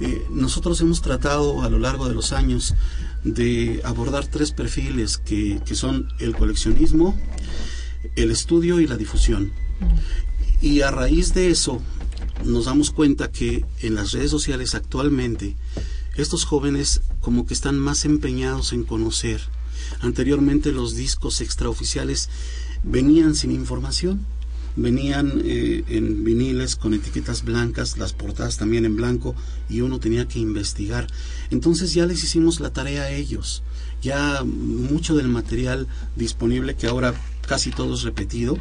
Eh, nosotros hemos tratado a lo largo de los años de abordar tres perfiles que, que son el coleccionismo, el estudio y la difusión. Y a raíz de eso nos damos cuenta que en las redes sociales actualmente estos jóvenes como que están más empeñados en conocer. Anteriormente los discos extraoficiales venían sin información, venían eh, en viniles con etiquetas blancas, las portadas también en blanco y uno tenía que investigar. Entonces ya les hicimos la tarea a ellos. Ya mucho del material disponible que ahora casi todo es repetido,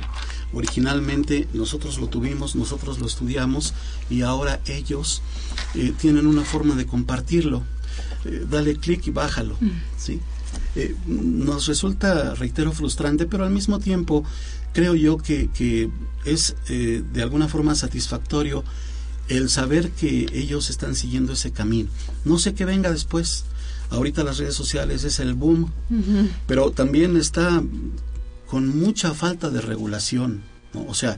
originalmente nosotros lo tuvimos, nosotros lo estudiamos y ahora ellos eh, tienen una forma de compartirlo. Eh, dale clic y bájalo. ¿sí? Eh, nos resulta, reitero, frustrante, pero al mismo tiempo creo yo que, que es eh, de alguna forma satisfactorio el saber que ellos están siguiendo ese camino. No sé qué venga después. Ahorita las redes sociales es el boom, pero también está con mucha falta de regulación. ¿no? O sea,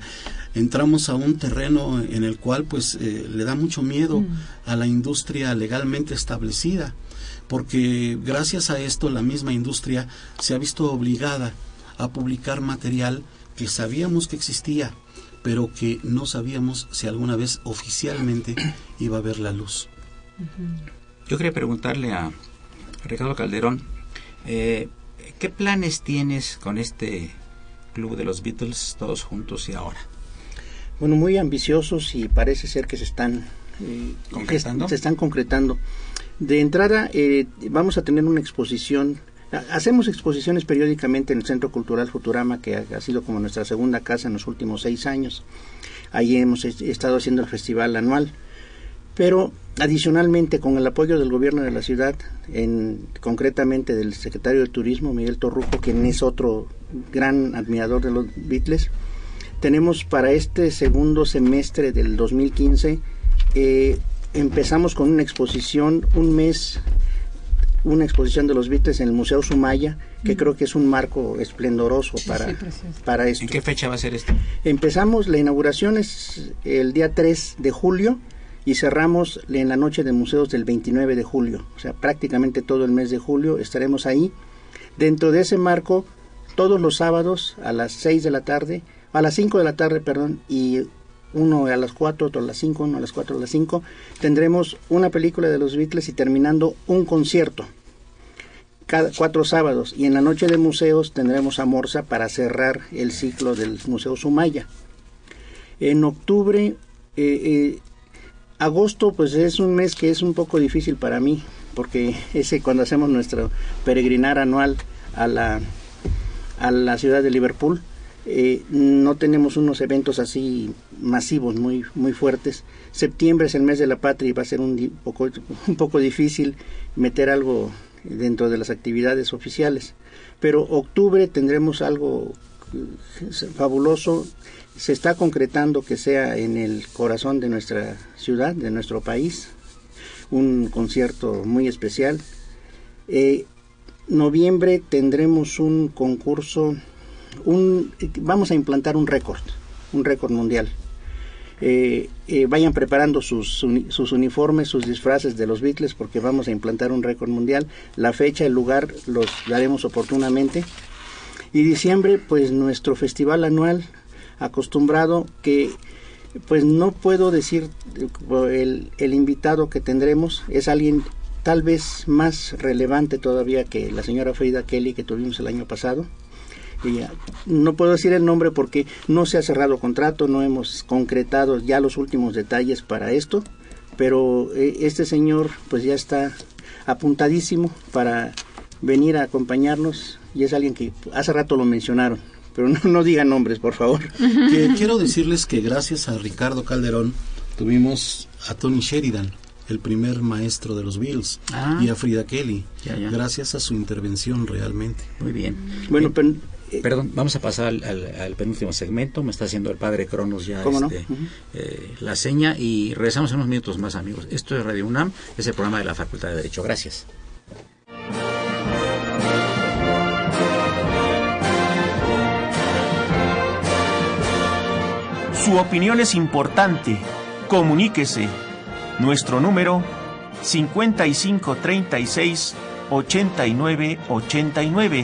entramos a un terreno en el cual pues eh, le da mucho miedo a la industria legalmente establecida, porque gracias a esto la misma industria se ha visto obligada a publicar material que sabíamos que existía, pero que no sabíamos si alguna vez oficialmente <clears throat> iba a ver la luz. Yo quería preguntarle a Ricardo Calderón, eh, ¿qué planes tienes con este club de los Beatles todos juntos y ahora? Bueno, muy ambiciosos y parece ser que se están eh, ¿Concretando? que se están concretando. De entrada, eh, vamos a tener una exposición. Ha- Hacemos exposiciones periódicamente en el Centro Cultural Futurama, que ha, sido como nuestra segunda casa en los últimos seis años. Ahí hemos est- estado haciendo el festival anual. Pero adicionalmente, con el apoyo del gobierno de la ciudad, en, concretamente del secretario de Turismo, Miguel Torruco, quien es otro gran admirador de los Beatles, tenemos para este segundo semestre del 2015, eh, empezamos con una exposición, un mes, una exposición de los Beatles en el Museo Sumaya, que creo que es un marco esplendoroso para, para esto. ¿En qué fecha va a ser esto? Empezamos, la inauguración es el día 3 de julio y cerramos en la noche de museos del 29 de julio. O sea, prácticamente todo el mes de julio estaremos ahí. Dentro de ese marco, todos los sábados a las 6 de la tarde, a las 5 de la tarde, perdón, y uno a las 4, otro a las 5, uno a las 4, a las 5, tendremos una película de los Beatles y terminando un concierto cada cuatro sábados y en la noche de museos tendremos a Morsa para cerrar el ciclo del Museo Sumaya. En octubre, eh, eh, agosto, pues es un mes que es un poco difícil para mí, porque ese cuando hacemos nuestro peregrinar anual a la, a la ciudad de Liverpool, eh, no tenemos unos eventos así masivos, muy, muy fuertes. Septiembre es el mes de la patria y va a ser un, poco, <laughs> un poco difícil meter algo dentro de las actividades oficiales. Pero octubre tendremos algo eh, fabuloso. Se está concretando que sea en el corazón de nuestra ciudad, de nuestro país, un concierto muy especial. Eh, noviembre tendremos un concurso, un, vamos a implantar un récord, un récord mundial. Eh, eh, vayan preparando sus, uni- sus uniformes, sus disfraces de los Beatles, porque vamos a implantar un récord mundial. La fecha, el lugar, los daremos oportunamente. Y diciembre, pues nuestro festival anual, acostumbrado que pues no puedo decir eh, el, el invitado que tendremos es alguien tal vez más relevante todavía que la señora Frida Kelly que tuvimos el año pasado. Ah, no puedo decir el nombre porque no se ha cerrado contrato, no hemos concretado ya los últimos detalles para esto, pero eh, este señor pues ya está apuntadísimo para venir a acompañarnos y es alguien que hace rato lo mencionaron, pero no, no digan nombres, por favor. <laughs> Que <laughs> quiero decirles que gracias a Ricardo Calderón tuvimos a Tony Sheridan, el primer maestro de los Beatles, Ah. y a Frida Kelly, Ya, ya. gracias a su intervención realmente. Muy bien. Bueno, Eh, pero, Perdón, vamos a pasar al, al- al penúltimo segmento. Me está haciendo el padre Cronos ya este, eh, la seña y regresamos en unos minutos más, amigos. Esto es Radio UNAM, es el programa de la Facultad de Derecho. Gracias. Su opinión es importante. Comuníquese. Nuestro número 5536 8989.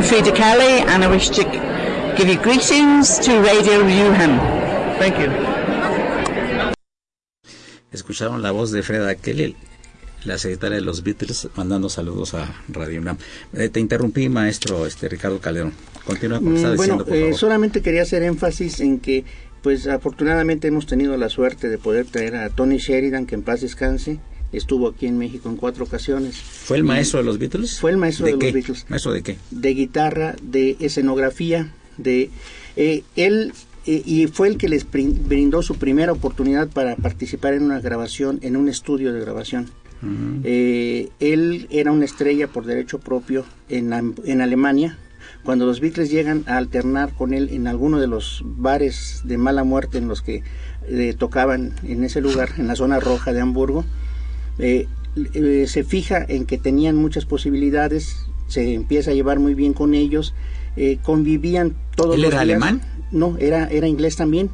I'm Frida Kelly, and I wish to give you greetings to Radio Newham. Thank you. Escucharon la voz de Freda Kelly, la secretaria de los Beatles, mandando saludos a Radio UNAM. Eh, te interrumpí, maestro este Ricardo Calderón. Continúa con lo que Mm, estaba bueno, diciendo, por eh, favor. solamente quería hacer énfasis en que, pues afortunadamente hemos tenido la suerte de poder traer a Tony Sheridan, que en paz descanse, estuvo aquí en México en cuatro ocasiones. ¿Fue el maestro de los Beatles? Fue el maestro de, qué? los Beatles. ¿Maestro de qué? De guitarra, de escenografía, de eh, él eh, y fue el que les brin- brindó su primera oportunidad para participar en una grabación, en un estudio de grabación. Eh, él era una estrella por derecho propio en, en Alemania. Cuando los Beatles llegan a alternar con él en alguno de los bares de mala muerte en los que tocaban en ese lugar, en la zona roja de Hamburgo, eh, eh, se fija en que tenían muchas posibilidades, se empieza a llevar muy bien con ellos, eh, convivían todos ¿Él los era días. alemán? No, era, era inglés también,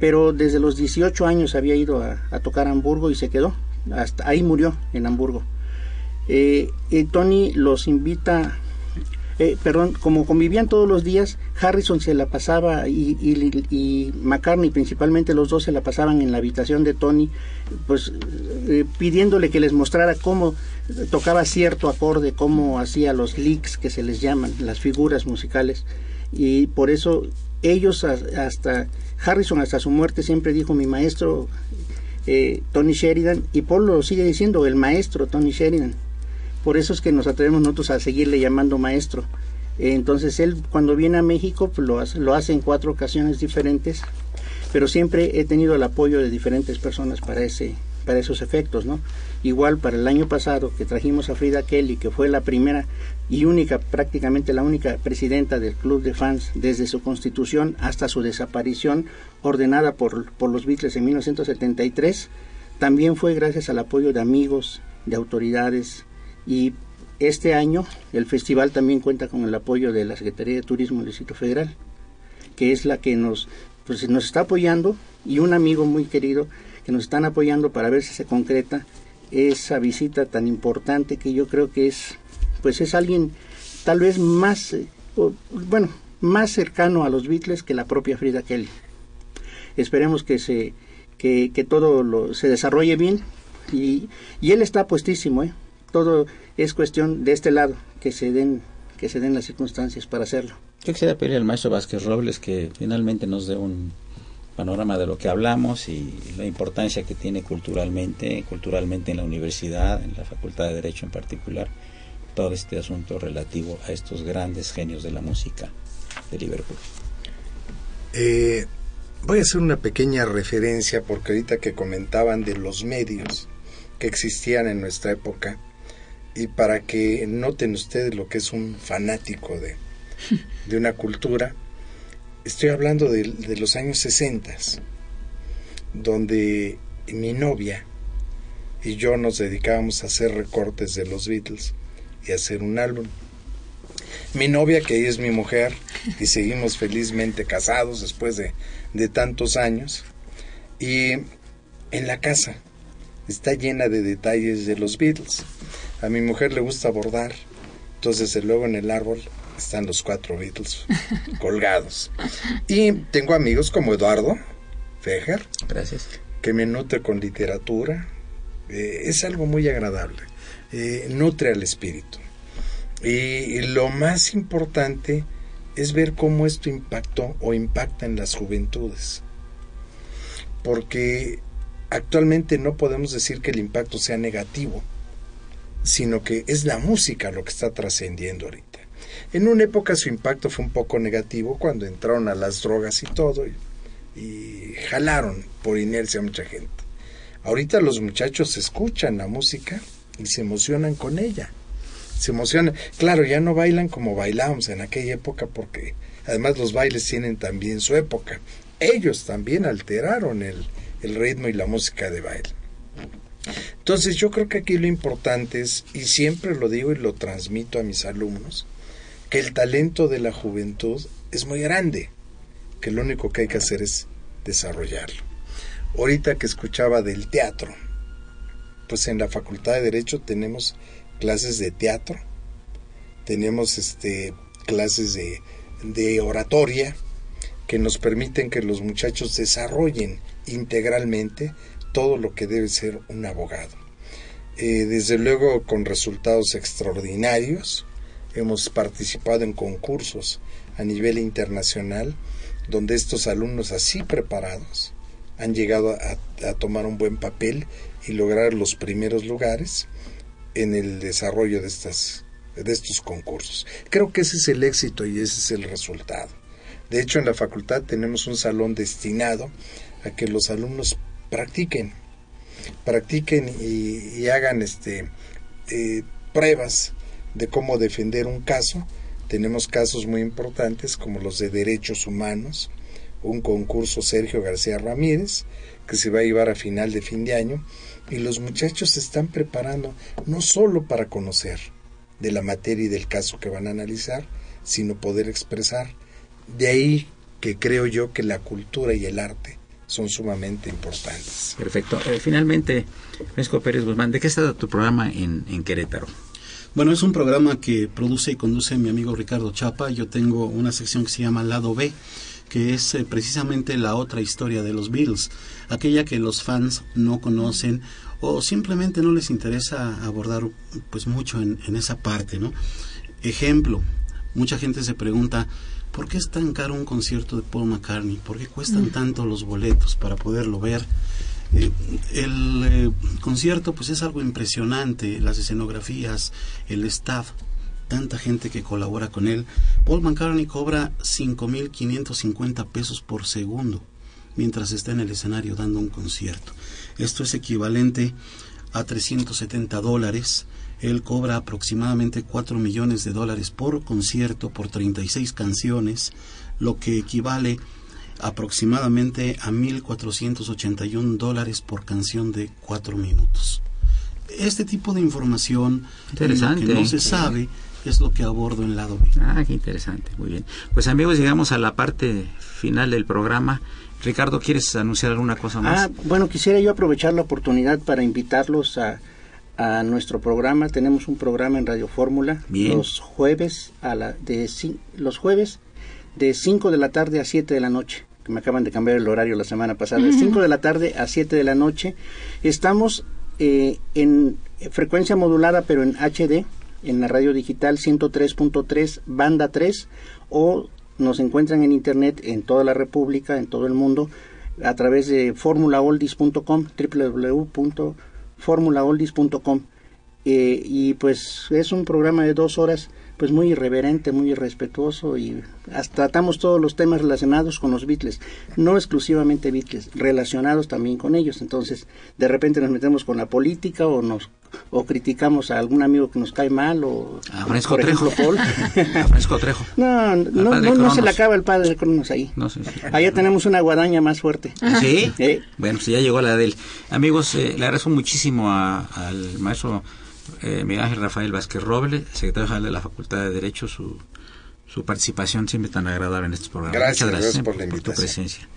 pero desde los 18 años había ido a, a tocar a Hamburgo y se quedó, hasta ahí murió en Hamburgo. Eh, Tony los invita, eh, perdón, como convivían todos los días, Harrison se la pasaba y, McCartney principalmente los dos se la pasaban en la habitación de Tony, pues eh, pidiéndole que les mostrara cómo tocaba cierto acorde, cómo hacía los licks que se les llaman, las figuras musicales, y por eso ellos hasta Harrison hasta su muerte siempre dijo mi maestro eh, Tony Sheridan y Paul lo sigue diciendo el maestro Tony Sheridan por eso es que nos atrevemos nosotros a seguirle llamando maestro. Entonces él cuando viene a México pues, lo, hace, lo hace en cuatro ocasiones diferentes, pero siempre he tenido el apoyo de diferentes personas para ese para esos efectos, ¿no? Igual para el año pasado que trajimos a Frida Kelly, que fue la primera y única, prácticamente la única presidenta del club de fans desde su constitución hasta su desaparición ordenada por, por los Beatles en 1973, también fue gracias al apoyo de amigos, de autoridades, y este año el festival también cuenta con el apoyo de la Secretaría de Turismo del Distrito Federal, que es la que nos, pues, nos está apoyando y un amigo muy querido que nos están apoyando para ver si se concreta esa visita tan importante que yo creo que es, pues es alguien tal vez más, eh, o, bueno, más cercano a los Beatles que la propia Frida Kelly. Esperemos que se que, que todo lo, se desarrolle bien y, y él está puestísimo, ¿eh? Todo es cuestión de este lado que se den que se den las circunstancias para hacerlo. Yo quisiera pedirle al maestro Vázquez Robles que finalmente nos dé un panorama de lo que hablamos y la importancia que tiene culturalmente, culturalmente en la universidad, en la Facultad de Derecho en particular, todo este asunto relativo a estos grandes genios de la música de Liverpool. Eh, voy a hacer una pequeña referencia porque ahorita que comentaban de los medios que existían en nuestra época y para que noten ustedes lo que es un fanático de, <laughs> de una cultura, estoy hablando de, de los años 60, donde mi novia y yo nos dedicábamos a hacer recortes de los Beatles y a hacer un álbum. Mi novia, que es mi mujer, y <laughs> seguimos felizmente casados después de, de tantos años, y en la casa está llena de detalles de los Beatles. A mi mujer le gusta bordar, entonces desde luego en el árbol están los cuatro Beatles <laughs> colgados. Y tengo amigos como Eduardo Fejer, Gracias. que me nutre con literatura. Eh, es algo muy agradable. Eh, nutre al espíritu. Y, y lo más importante es ver cómo esto impactó o impacta en las juventudes. Porque actualmente no podemos decir que el impacto sea negativo, sino que es la música lo que está trascendiendo ahorita. En una época su impacto fue un poco negativo cuando entraron a las drogas y todo y, jalaron por inercia a mucha gente. Ahorita los muchachos escuchan la música y se emocionan con ella. Se emocionan. Claro, ya no bailan como bailábamos en aquella época porque además los bailes tienen también su época. Ellos también alteraron el, el ritmo y la música de baile. Entonces yo creo que aquí lo importante es, y siempre lo digo y lo transmito a mis alumnos, que el talento de la juventud es muy grande, que lo único que hay que hacer es desarrollarlo. Ahorita que escuchaba del teatro, pues en la Facultad de Derecho tenemos clases de teatro, tenemos este clases de, de oratoria que nos permiten que los muchachos desarrollen integralmente todo lo que debe ser un abogado. Eh, desde luego con resultados extraordinarios, hemos participado en concursos a nivel internacional donde estos alumnos así preparados han llegado a, a tomar un buen papel y lograr los primeros lugares en el desarrollo de, estas, de estos concursos. Creo que ese es el éxito y ese es el resultado. De hecho, en la facultad tenemos un salón destinado a que los alumnos practiquen, practiquen y, hagan este, eh, pruebas de cómo defender un caso. Tenemos casos muy importantes como los de derechos humanos, un concurso Sergio García Ramírez que se va a llevar a final de fin de año y los muchachos se están preparando no solo para conocer de la materia y del caso que van a analizar, sino poder expresar. De ahí que creo yo que la cultura y el arte son sumamente importantes. Perfecto. Eh, finalmente, Francisco Pérez Guzmán, ¿de qué está tu programa en, en Querétaro? Bueno, es un programa que produce y conduce mi amigo Ricardo Chapa. Yo tengo una sección que se llama Lado B, que es eh, precisamente la otra historia de los Beatles, aquella que los fans no conocen o simplemente no les interesa abordar pues mucho en, en esa parte, ¿no? Ejemplo, mucha gente se pregunta, ¿por qué es tan caro un concierto de Paul McCartney? ¿Por qué cuestan Mm. tanto los boletos para poderlo ver? Eh, el eh, concierto pues es algo impresionante, las escenografías, el staff, tanta gente que colabora con él. Paul McCartney cobra 5.550 pesos por segundo mientras está en el escenario dando un concierto. Esto es equivalente a 370 dólares. Él cobra aproximadamente 4 millones de dólares por concierto por 36 canciones, lo que equivale aproximadamente a 1.481 dólares por canción de 4 minutos. Este tipo de información Interesante, que no ¿eh? se sabe es lo que abordo en lado B. Ah, qué interesante, muy bien. Pues amigos, llegamos a la parte final del programa. Ricardo, ¿quieres anunciar alguna cosa más? Ah, bueno, quisiera yo aprovechar la oportunidad para invitarlos a, a nuestro programa. Tenemos un programa en Radio Fórmula Bien. los jueves a la de los jueves de 5 de la tarde a 7 de la noche. Que me acaban de cambiar el horario la semana pasada. De 5 de la tarde a 7 de la noche. Estamos eh, en frecuencia modulada, pero en HD, en la radio digital 103.3, banda 3, o nos encuentran en internet en toda la República, en todo el mundo, a través de formulaoldis.com, www.formulaoldis.com. eh, y pues es un programa de dos horas pues muy irreverente, muy irrespetuoso y hasta tratamos todos los temas relacionados con los Beatles, no exclusivamente Beatles, relacionados también con ellos. Entonces, de repente nos metemos con la política o nos o criticamos a algún amigo que nos cae mal o A ejemplo, Trejo. Paul. <laughs> A Trejo. No, no, no, no se le acaba el padre de Cronos ahí. No, sí, sí. Allá tenemos una guadaña más fuerte. ¿Sí? Eh, Bueno, pues ya llegó la de él. Amigos, eh, le agradezco muchísimo a- al maestro eh, Miguel Ángel Rafael Vázquez Roble, secretario general de la Facultad de Derecho, su, su participación siempre tan agradable en estos programas. Gracias, Muchas gracias, gracias por la tu invitación. presencia.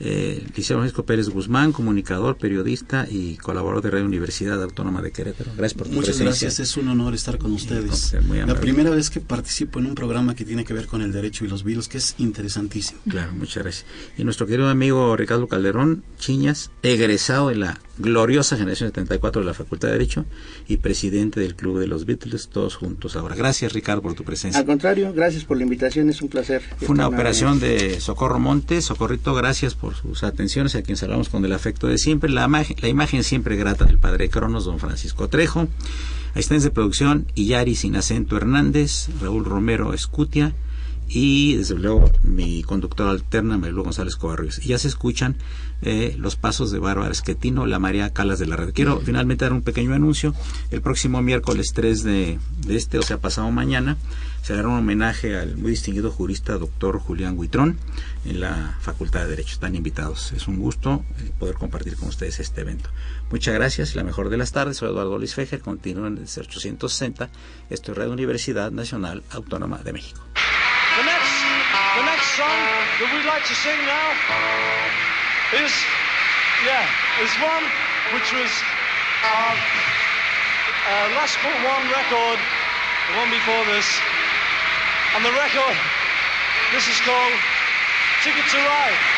Eh, licenciado Francisco Pérez Guzmán, comunicador, periodista y colaborador de Radio Universidad Autónoma de Querétaro. Gracias por tu Muchas presencia. gracias, es un honor estar con ustedes. muy La primera vez que participo en un programa que tiene que ver con el derecho y los virus, que es interesantísimo. Claro, muchas gracias. Y nuestro querido amigo Ricardo Calderón Chiñas, egresado de la gloriosa generación 74 de la Facultad de Derecho y presidente del Club de los Beatles, todos juntos ahora. Gracias, Ricardo, por tu presencia. al contrario, gracias por la invitación, es un placer. Fue una operación de Socorro Montes. Socorrito, gracias por sus atenciones, a quien saludamos con el afecto de siempre. La, imagen- la imagen siempre grata del padre Cronos, don Francisco Trejo. Asistentes de producción, Iyari Sin Acento Hernández, Raúl Romero Escutia y desde luego mi conductora alterna, Marilu González Covarrubias. Y ya se escuchan eh, los pasos de Bárbara Esquetino, la María Calas de la Red. Quiero finalmente dar un pequeño anuncio. El próximo miércoles 3 de, de este, o sea, pasado mañana, se dará un homenaje al muy distinguido jurista doctor Julián Huitrón en la Facultad de Derecho. Están invitados. Es un gusto eh, poder compartir con ustedes este evento. Muchas gracias y la mejor de las tardes. Soy Eduardo Luis Fejer. Continúen desde 860. Esto es Radio Universidad Nacional Autónoma de México. The next, the next song that we'd like to sing now is, yeah, is one which was our uh, last but one record, the one before this, and the record. This is called Ticket to Ride.